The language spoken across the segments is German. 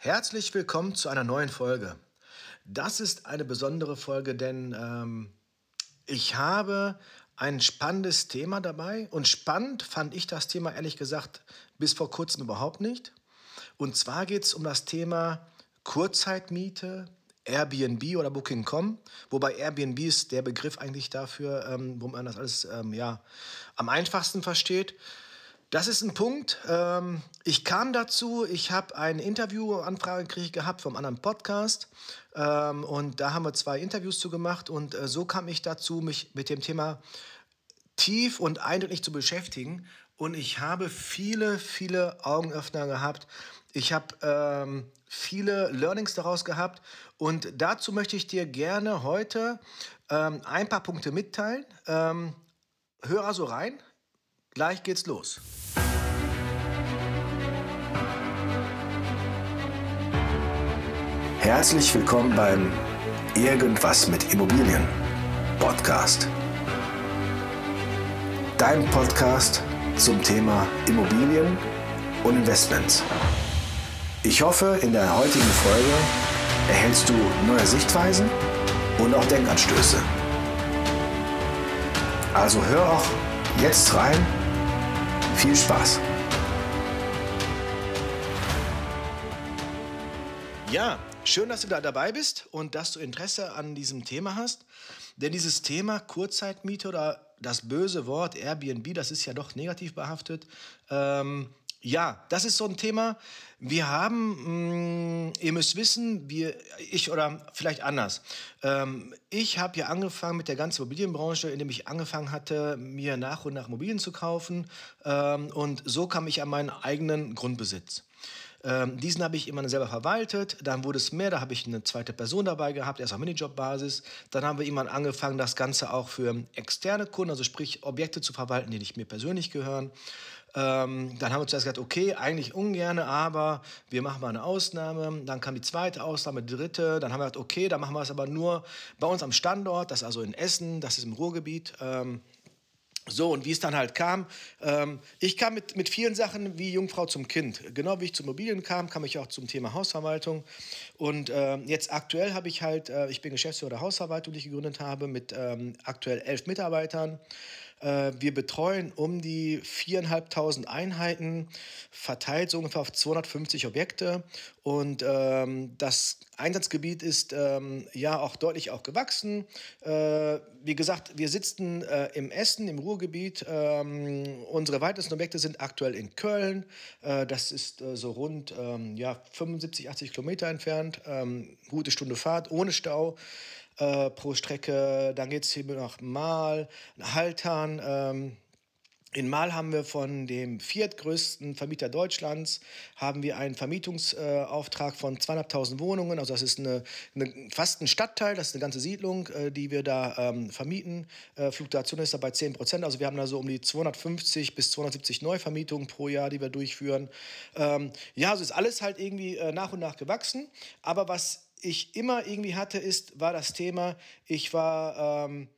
Herzlich willkommen zu einer neuen Folge. Das ist eine besondere Folge, denn ähm, ich habe ein spannendes Thema dabei. Und spannend fand ich das Thema ehrlich gesagt bis vor kurzem überhaupt nicht. Und zwar geht es um das Thema Kurzzeitmiete, Airbnb oder Booking.com, wobei Airbnb ist der Begriff eigentlich dafür, ähm, wo man das alles ähm, ja, am einfachsten versteht. Das ist ein Punkt. Ähm, ich kam dazu, ich habe eine Interviewanfrage gehabt vom anderen Podcast ähm, und da haben wir zwei Interviews zu gemacht und äh, so kam ich dazu, mich mit dem Thema tief und eindeutig zu beschäftigen und ich habe viele, viele Augenöffner gehabt. Ich habe ähm, viele Learnings daraus gehabt und dazu möchte ich dir gerne heute ein paar Punkte mitteilen. Hör also rein, gleich geht's los. Herzlich willkommen beim Irgendwas mit Immobilien Podcast. Dein Podcast zum Thema Immobilien und Investments. Ich hoffe, in der heutigen Folge erhältst du neue Sichtweisen und auch Denkanstöße. Also hör auch jetzt rein. Viel Spaß. Ja, schön, dass du da dabei bist und dass du Interesse an diesem Thema hast. Denn dieses Thema Kurzzeitmiete oder das böse Wort Airbnb, das ist ja doch negativ behaftet. Ähm, ja, das ist so ein Thema. Wir haben, mh, mm, ihr müsst wissen, wir, ich oder vielleicht anders. Ähm, ich habe ja angefangen mit der ganzen Immobilienbranche, indem ich angefangen hatte, mir nach und nach Immobilien zu kaufen. Ähm, und so kam ich an meinen eigenen Grundbesitz. Ähm, diesen habe ich immer selber verwaltet. Dann wurde es mehr, da habe ich eine zweite Person dabei gehabt, erst auf Minijob-Basis. Dann haben wir irgendwann angefangen, das Ganze auch für externe Kunden, also sprich Objekte zu verwalten, die nicht mir persönlich gehören. Ähm, dann haben wir zuerst gesagt, okay, eigentlich ungern, aber wir machen mal eine Ausnahme. Dann kam die zweite Ausnahme, dritte. Dann haben wir gesagt, okay, dann machen wir es aber nur bei uns am Standort, das ist also in Essen, das ist im Ruhrgebiet. Ähm, so, und wie es dann halt kam, ähm, ich kam mit, mit vielen Sachen wie Jungfrau zum Kind. Genau wie ich zu Immobilien kam, kam ich auch zum Thema Hausverwaltung. Und äh, jetzt aktuell habe ich halt, äh, ich bin Geschäftsführer der Hausverwaltung, die ich gegründet habe, mit ähm, aktuell elf Mitarbeitern. Äh, wir betreuen um die 4.500 Einheiten, verteilt so ungefähr auf 250 Objekte. Und ähm, das Einsatzgebiet ist ähm, ja auch deutlich auch gewachsen. Äh, wie gesagt, wir sitzen äh, im Essen, im Ruhrgebiet. Ähm, unsere weitesten Objekte sind aktuell in Köln. Das ist so rund ja, 75, 80 Kilometer entfernt. Gute Stunde Fahrt, ohne Stau äh, pro Strecke. Dann geht es hier nach Mal, Haltern. Ähm, in Mal haben wir von dem viertgrößten Vermieter Deutschlands haben wir einen Vermietungsauftrag von 200.000 Wohnungen. Also das ist eine, eine, fast ein Stadtteil, das ist eine ganze Siedlung, äh, die wir da ähm, vermieten. Äh, Fluktuation ist da bei 10 Prozent. Also wir haben da so um die 250 bis 270 Neuvermietungen pro Jahr, die wir durchführen. Ähm, ja, also ist alles halt irgendwie äh, nach und nach gewachsen. Aber was ich immer irgendwie hatte, ist, war das Thema, ich war ähm,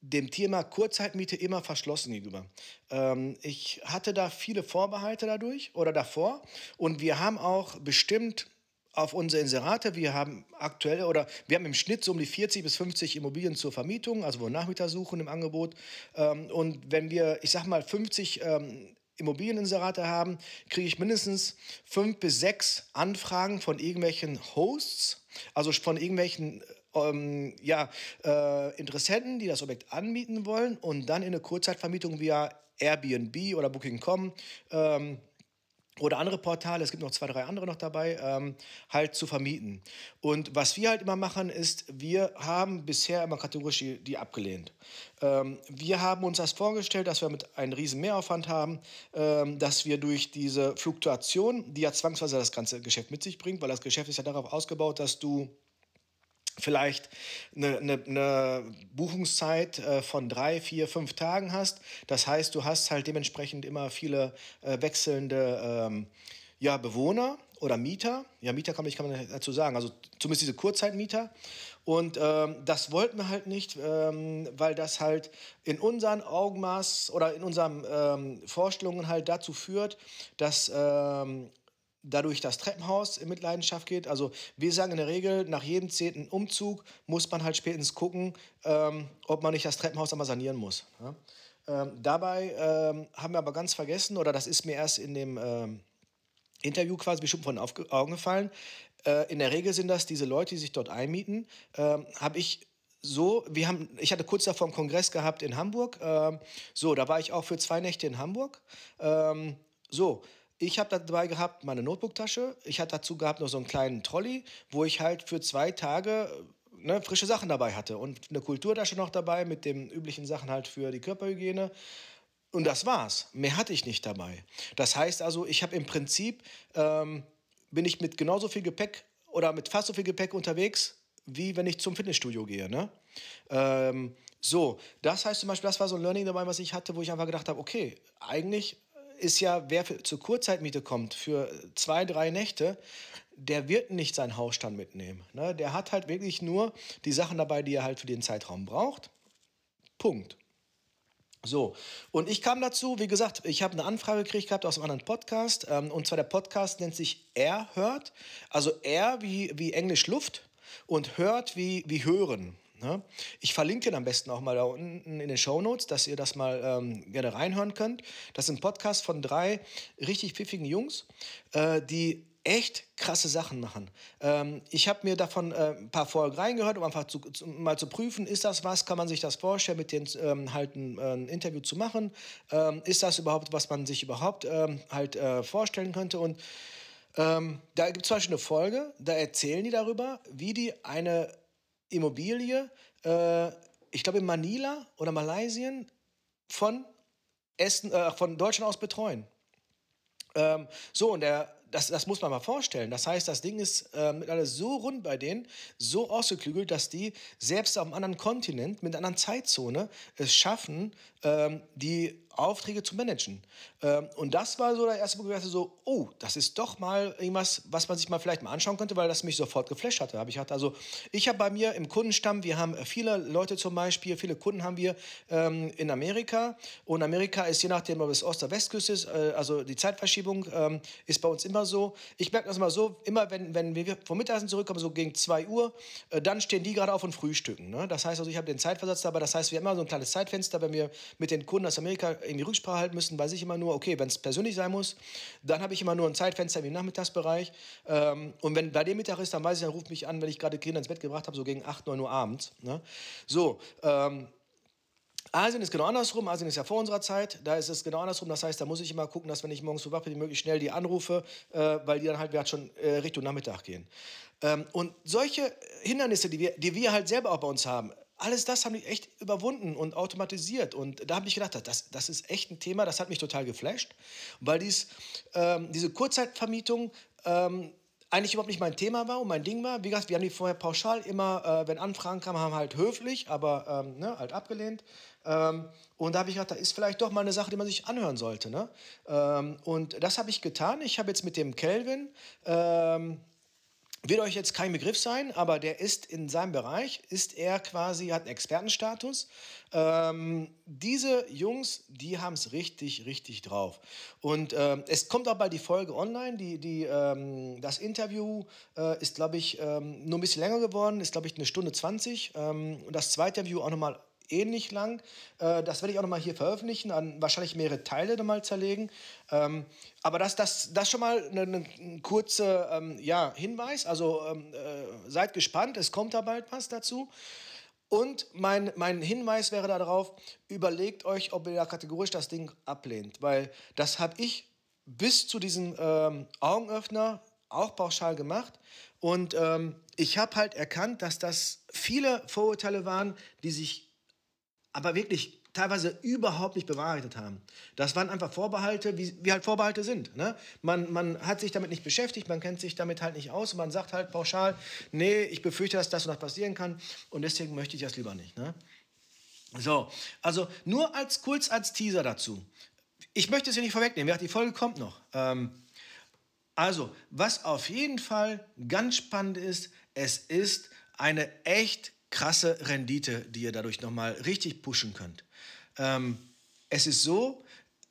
dem Thema Kurzzeitmiete immer verschlossen gegenüber. Ähm, ich hatte da viele Vorbehalte dadurch oder davor und wir haben auch bestimmt auf unsere Inserate, wir haben aktuell oder wir haben im Schnitt so um die 40 bis 50 Immobilien zur Vermietung, also wo Nachmieter suchen im Angebot. Ähm, und wenn wir, ich sag mal, 50 ähm, Immobilieninserate haben, kriege ich mindestens fünf bis sechs Anfragen von irgendwelchen Hosts, also von irgendwelchen ähm, ja, äh, Interessenten, die das Objekt anmieten wollen und dann in eine Kurzzeitvermietung via Airbnb oder Booking.com ähm, oder andere Portale, es gibt noch zwei, drei andere noch dabei, ähm, halt zu vermieten. Und was wir halt immer machen, ist, wir haben bisher immer kategorisch die, die abgelehnt. Ähm, wir haben uns das vorgestellt, dass wir mit einem riesen Mehraufwand haben, ähm, dass wir durch diese Fluktuation, die ja zwangsweise das ganze Geschäft mit sich bringt, weil das Geschäft ist ja darauf ausgebaut, dass du vielleicht eine, eine, eine Buchungszeit äh, von drei, vier, fünf Tagen hast. Das heißt, du hast halt dementsprechend immer viele äh, wechselnde ähm, ja, Bewohner oder Mieter. Ja, Mieter kann, ich, kann man dazu sagen, also zumindest diese Kurzzeitmieter. Und ähm, das wollten wir halt nicht, ähm, weil das halt in unseren Augenmaß oder in unseren ähm, Vorstellungen halt dazu führt, dass ähm, dadurch das Treppenhaus in Mitleidenschaft geht. Also wir sagen in der Regel, nach jedem zehnten Umzug muss man halt spätestens gucken, ähm, ob man nicht das Treppenhaus einmal sanieren muss. Ja? Ähm, dabei ähm, haben wir aber ganz vergessen, oder das ist mir erst in dem ähm, Interview quasi bestimmt von Augen gefallen, äh, in der Regel sind das diese Leute, die sich dort einmieten, ähm, habe ich so, wir haben, ich hatte kurz davor einen Kongress gehabt in Hamburg. Ähm, so, da war ich auch für zwei Nächte in Hamburg. So, ich habe dabei gehabt meine Notebooktasche. Ich hatte dazu gehabt noch so einen kleinen Trolley, wo ich halt für zwei Tage ne, frische Sachen dabei hatte und eine Kulturtasche noch dabei mit den üblichen Sachen halt für die Körperhygiene. Und das war's. Mehr hatte ich nicht dabei. Das heißt also, ich habe im Prinzip ähm, bin ich mit genauso viel Gepäck oder mit fast so viel Gepäck unterwegs, wie wenn ich zum Fitnessstudio gehe. Ne? Ähm, so, das heißt zum Beispiel, das war so ein Learning dabei, was ich hatte, wo ich einfach gedacht habe, okay, eigentlich ist ja, wer zur Kurzzeitmiete kommt für zwei, drei Nächte, der wird nicht seinen Hausstand mitnehmen. Ne? Der hat halt wirklich nur die Sachen dabei, die er halt für den Zeitraum braucht. Punkt. So, und ich kam dazu, wie gesagt, ich habe eine Anfrage gekriegt gehabt aus einem anderen Podcast. Ähm, und zwar der Podcast nennt sich Er hört. Also Er wie, wie Englisch Luft und hört wie, wie hören. Ne? Ich verlinke den am besten auch mal da unten in den Show Notes, dass ihr das mal ähm, gerne reinhören könnt. Das ist ein Podcast von drei richtig pfiffigen Jungs, äh, die echt krasse Sachen machen. Ähm, ich habe mir davon äh, ein paar Folgen reingehört, um einfach zu, zu, mal zu prüfen, ist das was, kann man sich das vorstellen, mit denen ähm, halt ein, äh, ein, Interview zu machen? Ähm, ist das überhaupt, was man sich überhaupt ähm, halt äh, vorstellen könnte? Und ähm, da gibt es zum Beispiel eine Folge, da erzählen die darüber, wie die eine Immobilie, äh, ich glaube in Manila oder Malaysien, von, äh, von Deutschland aus betreuen. Ähm, so, und der das, das muss man mal vorstellen. Das heißt, das Ding ist äh, mittlerweile so rund bei denen, so ausgeklügelt, dass die selbst auf einem anderen Kontinent mit einer anderen Zeitzone es schaffen, ähm, die Aufträge zu managen. Ähm, und das war so der erste Punkt, wo ich dachte so, oh, das ist doch mal irgendwas, was man sich mal vielleicht mal anschauen könnte, weil das mich sofort geflasht hatte. Hab ich hatte also, ich habe bei mir im Kundenstamm, wir haben viele Leute zum Beispiel, viele Kunden haben wir ähm, in Amerika. Und Amerika ist je nachdem, ob es Ost- oder Westküste ist, äh, also die Zeitverschiebung ähm, ist bei uns immer so. Ich merke das immer so, immer wenn, wenn wir vom Mittagessen zurückkommen, so gegen 2 Uhr, äh, dann stehen die gerade auf und frühstücken. Ne? Das heißt also, ich habe den Zeitversatz dabei, das heißt, wir haben immer so ein kleines Zeitfenster, wenn wir mit den Kunden aus Amerika irgendwie Rücksprache halten müssen, weiß ich immer nur, okay, wenn es persönlich sein muss, dann habe ich immer nur ein Zeitfenster im Nachmittagsbereich. Ähm, und wenn bei dem Mittag ist, dann weiß ich, dann ruft mich an, wenn ich gerade Kinder ins Bett gebracht habe, so gegen 8, 9 Uhr abends. Ne? So, ähm, Asien ist genau andersrum. Asien ist ja vor unserer Zeit. Da ist es genau andersrum. Das heißt, da muss ich immer gucken, dass wenn ich morgens so wach bin, möglichst schnell die anrufe, äh, weil die dann halt schon äh, Richtung Nachmittag gehen. Ähm, und solche Hindernisse, die wir, die wir halt selber auch bei uns haben, alles das haben die echt überwunden und automatisiert. Und da habe ich gedacht, das, das ist echt ein Thema, das hat mich total geflasht, weil dies, ähm, diese Kurzzeitvermietung ähm, eigentlich überhaupt nicht mein Thema war und mein Ding war. Wie gesagt, wir haben die vorher pauschal immer, äh, wenn Anfragen kamen, haben halt höflich, aber ähm, ne, halt abgelehnt. Ähm, und da habe ich gedacht, da ist vielleicht doch mal eine Sache, die man sich anhören sollte. Ne? Ähm, und das habe ich getan. Ich habe jetzt mit dem Kelvin ähm, wird euch jetzt kein Begriff sein, aber der ist in seinem Bereich, ist er quasi, hat einen Expertenstatus. Ähm, diese Jungs, die haben es richtig, richtig drauf. Und ähm, es kommt auch bald die Folge online. Die, die, ähm, das Interview äh, ist, glaube ich, ähm, nur ein bisschen länger geworden, ist, glaube ich, eine Stunde 20. Ähm, und das zweite Interview auch nochmal ähnlich lang. Äh, das werde ich auch nochmal hier veröffentlichen, an wahrscheinlich mehrere Teile nochmal zerlegen. Ähm, aber das, das, das schon mal ein kurzer ähm, ja, Hinweis. Also ähm, äh, seid gespannt, es kommt da bald was dazu. Und mein, mein Hinweis wäre darauf, überlegt euch, ob ihr da kategorisch das Ding ablehnt. Weil das habe ich bis zu diesem ähm, Augenöffner auch pauschal gemacht. Und ähm, ich habe halt erkannt, dass das viele Vorurteile waren, die sich aber wirklich teilweise überhaupt nicht bewahrheitet haben. Das waren einfach Vorbehalte, wie, wie halt Vorbehalte sind. Ne? Man, man hat sich damit nicht beschäftigt, man kennt sich damit halt nicht aus und man sagt halt pauschal, nee, ich befürchte, dass das und das passieren kann und deswegen möchte ich das lieber nicht. Ne? So, also nur als kurz als Teaser dazu. Ich möchte es hier nicht vorwegnehmen, die Folge kommt noch. Ähm, also, was auf jeden Fall ganz spannend ist, es ist eine echt krasse Rendite, die ihr dadurch nochmal richtig pushen könnt. Ähm, es ist so,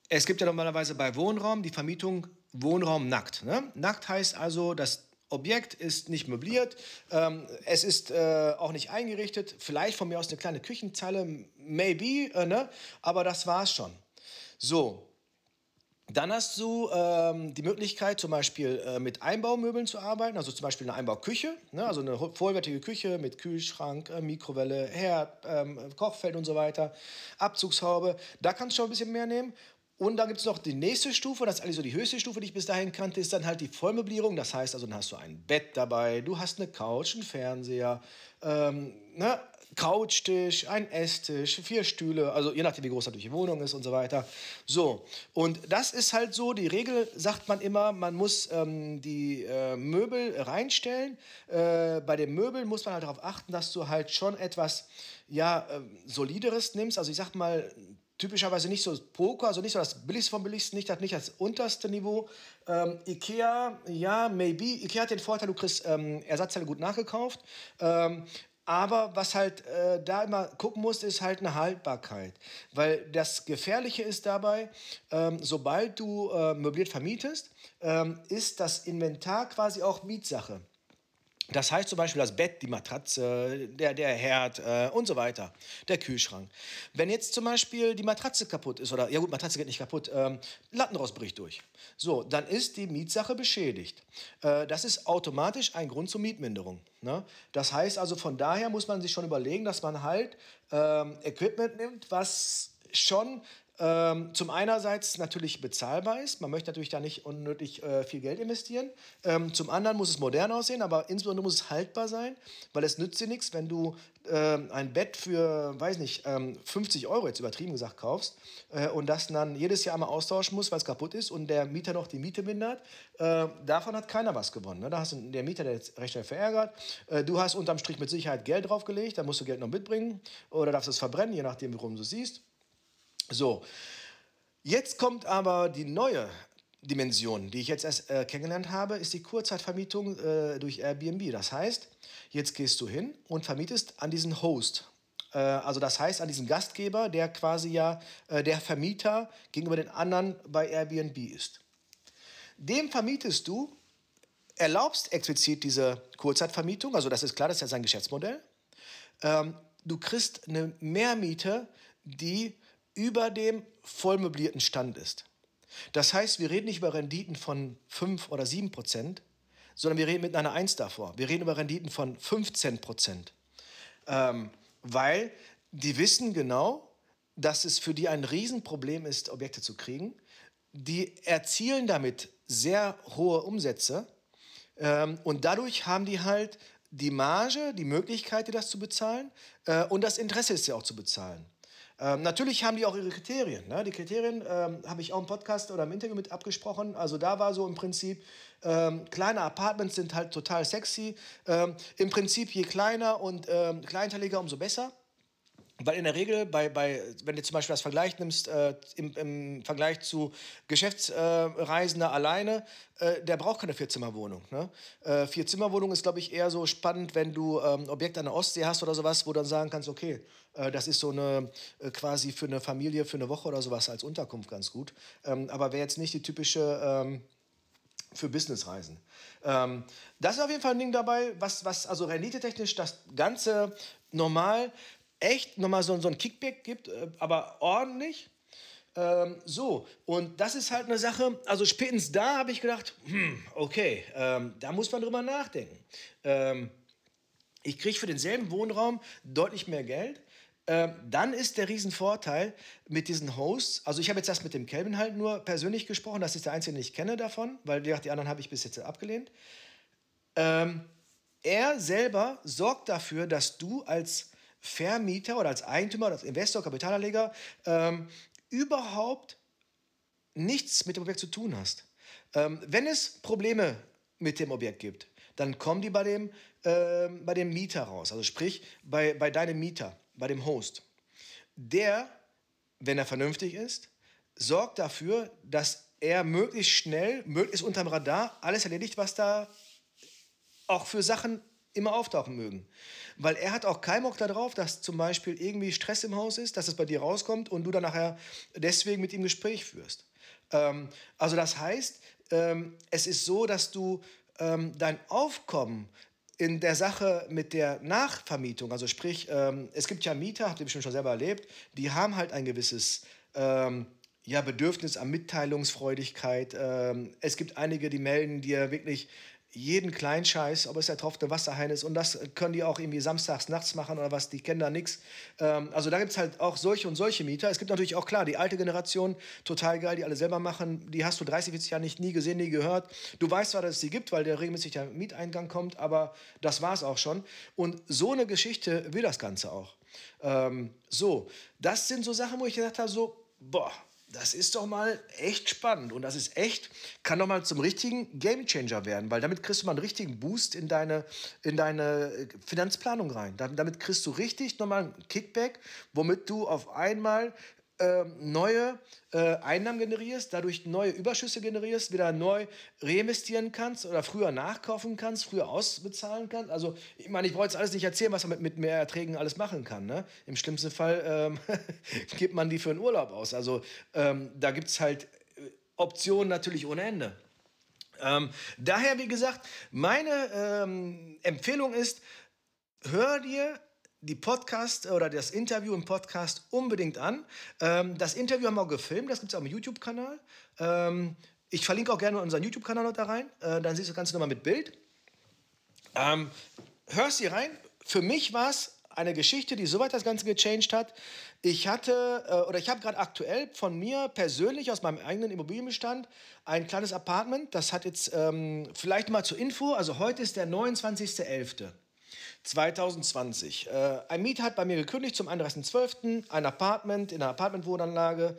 es gibt ja normalerweise bei Wohnraum die Vermietung Wohnraum nackt. Ne? Nackt heißt also, das Objekt ist nicht möbliert, ähm, es ist äh, auch nicht eingerichtet, vielleicht von mir aus eine kleine Küchenzeile, maybe, äh, ne? aber das war's schon. So, dann hast du ähm, die Möglichkeit, zum Beispiel äh, mit Einbaumöbeln zu arbeiten, also zum Beispiel eine Einbauküche, ne? also eine vollwertige Küche mit Kühlschrank, äh, Mikrowelle, Herd, ähm, Kochfeld und so weiter, Abzugshaube. Da kannst du schon ein bisschen mehr nehmen. Und dann gibt es noch die nächste Stufe, das ist eigentlich so die höchste Stufe, die ich bis dahin kannte, ist dann halt die Vollmöblierung. Das heißt, also dann hast du ein Bett dabei, du hast eine Couch, einen Fernseher, ähm, ne, Couchtisch, ein Esstisch, vier Stühle, also je nachdem, wie groß natürlich die Wohnung ist und so weiter. So, und das ist halt so, die Regel sagt man immer, man muss ähm, die äh, Möbel reinstellen. Äh, bei den Möbeln muss man halt darauf achten, dass du halt schon etwas, ja, äh, solideres nimmst. Also ich sag mal, typischerweise nicht so Poker, also nicht so das Billigste vom Billigsten, nicht das, nicht das unterste Niveau. Ähm, Ikea, ja, maybe. Ikea hat den Vorteil, du kriegst ähm, Ersatzteile gut nachgekauft. Ähm, aber was halt äh, da immer gucken muss, ist halt eine Haltbarkeit. Weil das Gefährliche ist dabei, ähm, sobald du äh, möbliert vermietest, ähm, ist das Inventar quasi auch Mietsache. Das heißt zum Beispiel das Bett, die Matratze, der, der Herd äh, und so weiter, der Kühlschrank. Wenn jetzt zum Beispiel die Matratze kaputt ist, oder ja gut, Matratze geht nicht kaputt, ähm, Lattenrost bricht durch. So, dann ist die Mietsache beschädigt. Äh, das ist automatisch ein Grund zur Mietminderung. Ne? Das heißt also, von daher muss man sich schon überlegen, dass man halt ähm, Equipment nimmt, was schon ähm, zum einerseits natürlich bezahlbar ist. Man möchte natürlich da nicht unnötig äh, viel Geld investieren. Ähm, zum anderen muss es modern aussehen, aber insbesondere muss es haltbar sein, weil es nützt dir nichts, wenn du äh, ein Bett für, weiß nicht, ähm, 50 Euro jetzt übertrieben gesagt kaufst äh, und das dann jedes Jahr einmal austauschen musst, weil es kaputt ist und der Mieter noch die Miete mindert. Äh, davon hat keiner was gewonnen. Ne? Da hast du der Mieter, der jetzt recht schnell verärgert. Äh, du hast unterm Strich mit Sicherheit Geld draufgelegt, da musst du Geld noch mitbringen oder darfst es verbrennen, je nachdem, worum du siehst. So, jetzt kommt aber die neue Dimension, die ich jetzt erst äh, kennengelernt habe, ist die Kurzzeitvermietung äh, durch Airbnb. Das heißt, jetzt gehst du hin und vermietest an diesen Host. Äh, also das heißt an diesen Gastgeber, der quasi ja äh, der Vermieter gegenüber den anderen bei Airbnb ist. Dem vermietest du, erlaubst explizit diese Kurzzeitvermietung, also das ist klar, das ist ja sein Geschäftsmodell. Ähm, du kriegst eine Mehrmiete, die über dem vollmöblierten Stand ist. Das heißt, wir reden nicht über Renditen von 5 oder 7 Prozent, sondern wir reden mit einer 1 davor. Wir reden über Renditen von 15 Prozent. Ähm, weil die wissen genau, dass es für die ein Riesenproblem ist, Objekte zu kriegen. Die erzielen damit sehr hohe Umsätze ähm, und dadurch haben die halt die Marge, die Möglichkeit, das zu bezahlen äh, und das Interesse ist ja auch zu bezahlen. Ähm, natürlich haben die auch ihre Kriterien. Ne? Die Kriterien ähm, habe ich auch im Podcast oder im Interview mit abgesprochen. Also da war so im Prinzip, ähm, kleine Apartments sind halt total sexy. Ähm, Im Prinzip je kleiner und ähm, kleinteiliger, umso besser. Weil in der Regel, bei, bei, wenn du zum Beispiel das Vergleich nimmst, äh, im, im, Vergleich zu Geschäftsreisender äh, alleine, äh, der braucht keine Vierzimmerwohnung. Ne? Äh, Vierzimmerwohnung ist, glaube ich, eher so spannend, wenn du ähm, Objekt an der Ostsee hast oder sowas, wo du dann sagen kannst, okay, äh, das ist so eine äh, quasi für eine Familie, für eine Woche oder sowas als Unterkunft ganz gut. Ähm, aber wäre jetzt nicht die typische ähm, für Businessreisen. Ähm, das ist auf jeden Fall ein Ding dabei, was, was also renditetechnisch das Ganze normal echt nochmal so, so ein Kickback gibt, äh, aber ordentlich. Ähm, so, und das ist halt eine Sache, also spätestens da habe ich gedacht, hm, okay, ähm, da muss man drüber nachdenken. Ähm, ich kriege für denselben Wohnraum deutlich mehr Geld. Ähm, dann ist der Riesenvorteil mit diesen Hosts, also ich habe jetzt erst mit dem Kelvin halt nur persönlich gesprochen, das ist der einzige, den ich kenne davon, weil die anderen habe ich bis jetzt abgelehnt. Ähm, er selber sorgt dafür, dass du als Vermieter oder als Eigentümer als Investor, Kapitalanleger ähm, überhaupt nichts mit dem Objekt zu tun hast. Ähm, wenn es Probleme mit dem Objekt gibt, dann kommen die bei dem, äh, bei dem Mieter raus. Also sprich, bei, bei deinem Mieter, bei dem Host. Der, wenn er vernünftig ist, sorgt dafür, dass er möglichst schnell, möglichst unterm Radar alles erledigt, was da auch für Sachen immer auftauchen mögen. Weil er hat auch keinen Bock darauf, dass zum Beispiel irgendwie Stress im Haus ist, dass es bei dir rauskommt und du dann nachher deswegen mit ihm Gespräch führst. Ähm, also das heißt, ähm, es ist so, dass du ähm, dein Aufkommen in der Sache mit der Nachvermietung, also sprich, ähm, es gibt ja Mieter, habt ihr bestimmt schon selber erlebt, die haben halt ein gewisses ähm, ja, Bedürfnis an Mitteilungsfreudigkeit. Ähm, es gibt einige, die melden dir wirklich jeden Kleinscheiß, ob es der tropfende Wasserhain ist. Und das können die auch irgendwie samstags nachts machen oder was, die kennen da nichts. Ähm, also da gibt es halt auch solche und solche Mieter. Es gibt natürlich auch, klar, die alte Generation, total geil, die alle selber machen. Die hast du 30, 40 Jahre nicht nie gesehen, nie gehört. Du weißt zwar, dass es die gibt, weil der regelmäßig der Mieteingang kommt, aber das war es auch schon. Und so eine Geschichte will das Ganze auch. Ähm, so, das sind so Sachen, wo ich gesagt habe, so, boah, das ist doch mal echt spannend und das ist echt, kann doch mal zum richtigen Gamechanger werden, weil damit kriegst du mal einen richtigen Boost in deine, in deine Finanzplanung rein. Damit kriegst du richtig nochmal einen Kickback, womit du auf einmal neue äh, Einnahmen generierst, dadurch neue Überschüsse generierst, wieder neu reinvestieren kannst oder früher nachkaufen kannst, früher ausbezahlen kannst. Also, ich meine, ich brauche jetzt alles nicht erzählen, was man mit, mit mehr Erträgen alles machen kann. Ne? Im schlimmsten Fall ähm, gibt man die für einen Urlaub aus. Also, ähm, da gibt es halt äh, Optionen natürlich ohne Ende. Ähm, daher, wie gesagt, meine ähm, Empfehlung ist, hör dir die Podcast oder das Interview im Podcast unbedingt an. Ähm, das Interview haben wir auch gefilmt, das gibt es auf dem YouTube-Kanal. Ähm, ich verlinke auch gerne unseren YouTube-Kanal noch da rein. Äh, dann siehst du das Ganze nochmal mit Bild. Ähm, hörst hier rein. Für mich war es eine Geschichte, die soweit das Ganze gechanged hat. Ich hatte, äh, oder ich habe gerade aktuell von mir persönlich aus meinem eigenen Immobilienbestand ein kleines Apartment. Das hat jetzt ähm, vielleicht mal zur Info, also heute ist der 29.11. 2020. Äh, ein Mieter hat bei mir gekündigt zum 31.12. ein Apartment in einer Apartmentwohnanlage.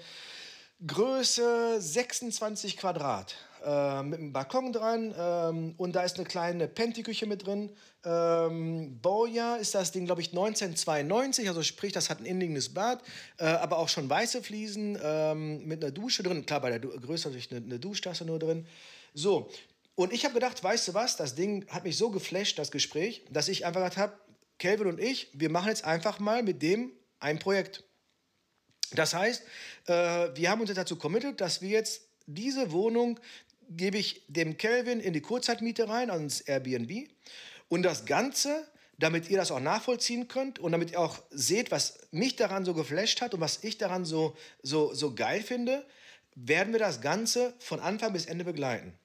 Größe 26 Quadrat. Äh, mit einem Balkon dran ähm, und da ist eine kleine Pentyküche mit drin. Ähm, Baujahr ist das Ding, glaube ich, 1992, also sprich, das hat ein innenliegendes Bad, äh, aber auch schon weiße Fliesen ähm, mit einer Dusche drin. Klar, bei der du Größe natürlich eine, eine Duschtasse nur drin. So, und ich habe gedacht, weißt du was, das Ding hat mich so geflasht, das Gespräch, dass ich einfach gesagt habe, Kelvin und ich, wir machen jetzt einfach mal mit dem ein Projekt. Das heißt, äh, wir haben uns jetzt dazu committed, dass wir jetzt diese Wohnung gebe ich dem Kelvin in die Kurzzeitmiete rein, ans Airbnb. Und das Ganze, damit ihr das auch nachvollziehen könnt und damit ihr auch seht, was mich daran so geflasht hat und was ich daran so, so, so geil finde, werden wir das Ganze von Anfang bis Ende begleiten.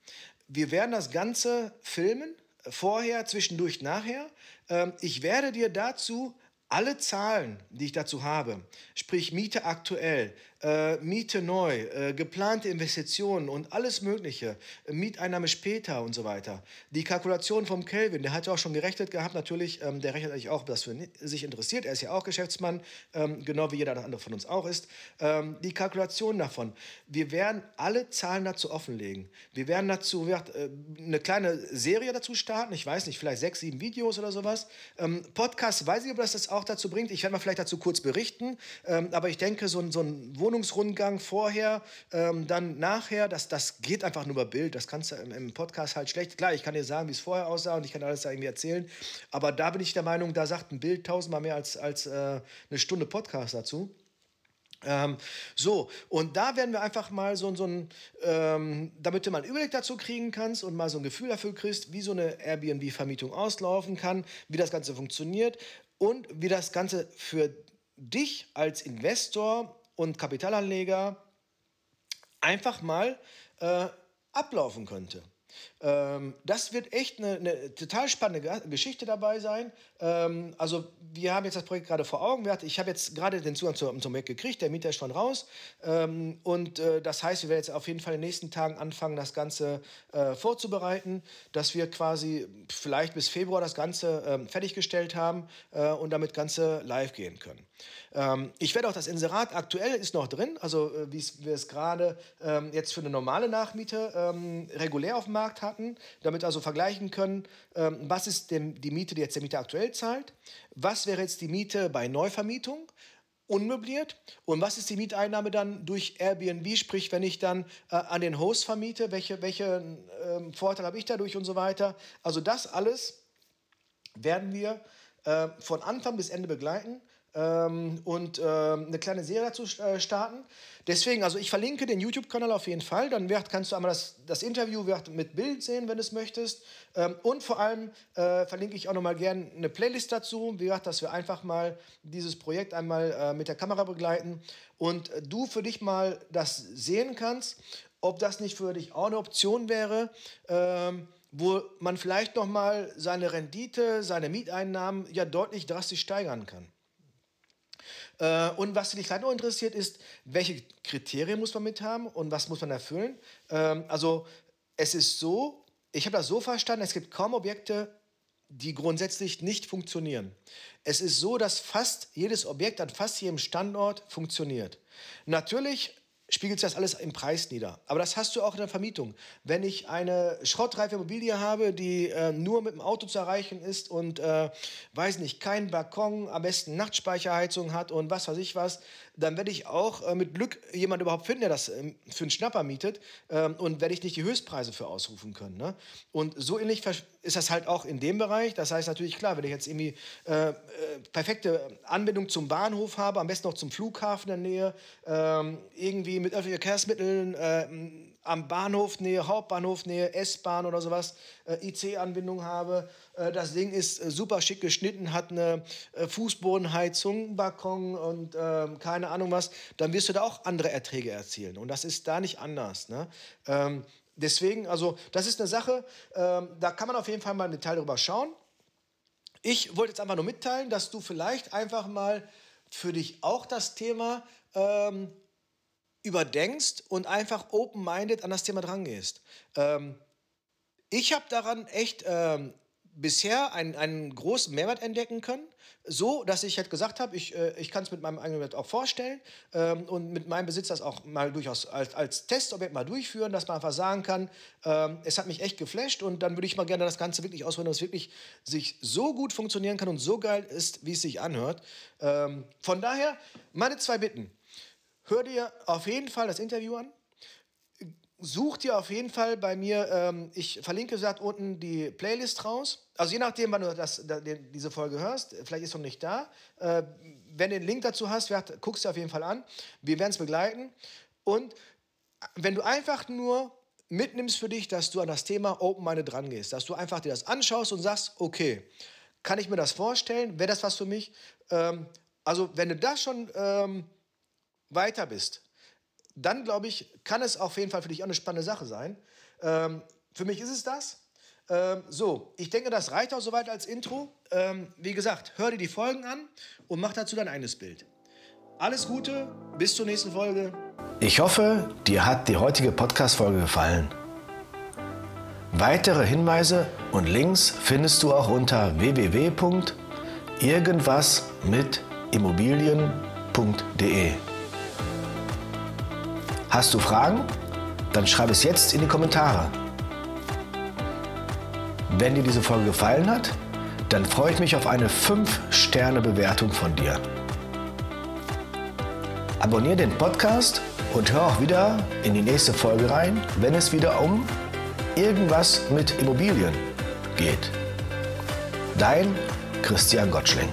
Wir werden das Ganze filmen, vorher, zwischendurch, nachher. Ähm, ich werde dir dazu alle Zahlen, die ich dazu habe, sprich Miete aktuell, äh, Miete neu, äh, geplante Investitionen und alles Mögliche, äh, Mieteinnahme später und so weiter. Die Kalkulation vom Kelvin, der hat ja auch schon gerechnet gehabt, natürlich, ähm, der rechnet eigentlich auch, das für sich interessiert. Er ist ja auch Geschäftsmann, ähm, genau wie jeder andere von uns auch ist. Ähm, die Kalkulation davon. Wir werden alle Zahlen dazu offenlegen. Wir werden dazu wir, äh, eine kleine Serie dazu starten. Ich weiß nicht, vielleicht sechs, sieben Videos oder sowas. Ähm, Podcast, weiß ich, ob das das auch dazu bringt. Ich werde mal vielleicht dazu kurz berichten. Ähm, aber ich denke, so, so ein Wohnungs Wohnungsrundgang vorher, ähm, dann nachher, das, das geht einfach nur über Bild. Das kannst du im, im Podcast halt schlecht. Klar, ich kann dir sagen, wie es vorher aussah und ich kann alles da irgendwie erzählen. Aber da bin ich der Meinung, da sagt ein Bild tausendmal mehr als, als äh, eine Stunde Podcast dazu. Ähm, so, und da werden wir einfach mal so, so ein, ähm, damit du mal einen Überblick dazu kriegen kannst und mal so ein Gefühl dafür kriegst, wie so eine Airbnb-Vermietung auslaufen kann, wie das Ganze funktioniert und wie das Ganze für dich als Investor und Kapitalanleger einfach mal äh, ablaufen könnte. Ähm, das wird echt eine, eine, total spannende Geschichte dabei sein. Ähm, also wir haben jetzt das Projekt gerade vor Augen. Ich habe jetzt gerade den Zugang zum, zum Projekt gekriegt, der Mieter ist schon raus. Ähm, und äh, das heißt, wir werden jetzt auf jeden Fall in den nächsten Tagen anfangen, das Ganze äh, vorzubereiten, dass wir quasi vielleicht bis Februar das Ganze ähm, fertiggestellt haben äh, und damit Ganze live gehen können. Ähm, ich werde auch das Inserat aktuell ist noch drin, also äh, wie wir es gerade ähm, jetzt für eine normale Nachmiete regulär auf dem Markt haben hatten, damit also vergleichen können, ähm, was ist denn die Miete, die jetzt der Mieter aktuell zahlt, was wäre jetzt die Miete bei Neuvermietung, unmöbliert und was ist die Mieteinnahme dann durch Airbnb, sprich wenn ich dann äh, an den Host vermiete, welche, welche äh, Vorteile habe ich dadurch und so weiter. Also das alles werden wir äh, von Anfang bis Ende begleiten. Ähm, und ähm, eine kleine Serie dazu äh, starten. Deswegen, also ich verlinke den YouTube-Kanal auf jeden Fall. Dann wird, kannst du einmal das, das Interview wird mit Bild sehen, wenn du es möchtest. Ähm, und vor allem äh, verlinke ich auch nochmal gerne eine Playlist dazu. Wie gesagt, dass wir einfach mal dieses Projekt einmal äh, mit der Kamera begleiten und du für dich mal das sehen kannst, ob das nicht für dich auch eine Option wäre. Ähm, wo man vielleicht nochmal seine Rendite, seine Mieteinnahmen ja deutlich drastisch steigern kann. Äh, und was dich vielleicht noch interessiert ist, welche Kriterien muss man mit haben und was muss man erfüllen? Ähm, also es ist so, ich habe das so verstanden, es gibt kaum Objekte, die grundsätzlich nicht funktionieren. Es ist so, dass fast jedes Objekt an fast jedem Standort funktioniert. Natürlich spiegelt sich das alles im Preis nieder. Aber das hast du auch in der Vermietung. Wenn ich eine schrottreife Immobilie habe, die äh, nur mit dem Auto zu erreichen ist und, äh, weiß nicht, keinen Balkon, am besten Nachtspeicherheizung hat und was weiß ich was, dann werde ich auch äh, mit Glück jemanden überhaupt finden, der das ähm, für einen Schnapper mietet ähm, und werde ich nicht die Höchstpreise für ausrufen können. Ne? Und so ähnlich ist das halt auch in dem Bereich. Das heißt natürlich, klar, wenn ich jetzt irgendwie äh, äh, perfekte Anbindung zum Bahnhof habe, am besten noch zum Flughafen in der Nähe, ähm, irgendwie mit öffentlichen Verkehrsmitteln, äh, am Bahnhof Nähe, Hauptbahnhof Nähe, S-Bahn oder sowas, äh, IC-Anbindung habe. Äh, das Ding ist äh, super schick geschnitten, hat eine äh, Fußbodenheizung, Balkon und ähm, keine Ahnung was. Dann wirst du da auch andere Erträge erzielen. Und das ist da nicht anders. Ne? Ähm, deswegen, also das ist eine Sache, ähm, da kann man auf jeden Fall mal im Detail drüber schauen. Ich wollte jetzt einfach nur mitteilen, dass du vielleicht einfach mal für dich auch das Thema ähm, überdenkst und einfach open-minded an das Thema drangehst. Ähm, ich habe daran echt ähm, bisher einen, einen großen Mehrwert entdecken können, so dass ich halt gesagt habe, ich, äh, ich kann es mit meinem eigenen Wert auch vorstellen ähm, und mit meinem Besitz das auch mal durchaus als, als Testobjekt mal durchführen, dass man einfach sagen kann, ähm, es hat mich echt geflasht und dann würde ich mal gerne das Ganze wirklich ausprobieren, dass es wirklich sich so gut funktionieren kann und so geil ist, wie es sich anhört. Ähm, von daher, meine zwei Bitten. Hör dir auf jeden Fall das Interview an. Such dir auf jeden Fall bei mir, ähm, ich verlinke gesagt unten die Playlist raus. Also je nachdem, wann du das, da, diese Folge hörst, vielleicht ist noch nicht da. Äh, wenn du den Link dazu hast, guckst du auf jeden Fall an. Wir werden es begleiten. Und wenn du einfach nur mitnimmst für dich, dass du an das Thema Open Minded dran gehst, dass du einfach dir das anschaust und sagst, okay, kann ich mir das vorstellen? Wäre das was für mich? Ähm, also wenn du das schon ähm, weiter bist, dann glaube ich, kann es auf jeden Fall für dich auch eine spannende Sache sein. Ähm, für mich ist es das. Ähm, so, ich denke, das reicht auch soweit als Intro. Ähm, wie gesagt, hör dir die Folgen an und mach dazu dein eigenes Bild. Alles Gute, bis zur nächsten Folge. Ich hoffe, dir hat die heutige Podcast-Folge gefallen. Weitere Hinweise und Links findest du auch unter www.irgendwasmitimmobilien.de. Hast du Fragen? Dann schreib es jetzt in die Kommentare. Wenn dir diese Folge gefallen hat, dann freue ich mich auf eine 5-Sterne-Bewertung von dir. Abonniere den Podcast und hör auch wieder in die nächste Folge rein, wenn es wieder um irgendwas mit Immobilien geht. Dein Christian Gottschling.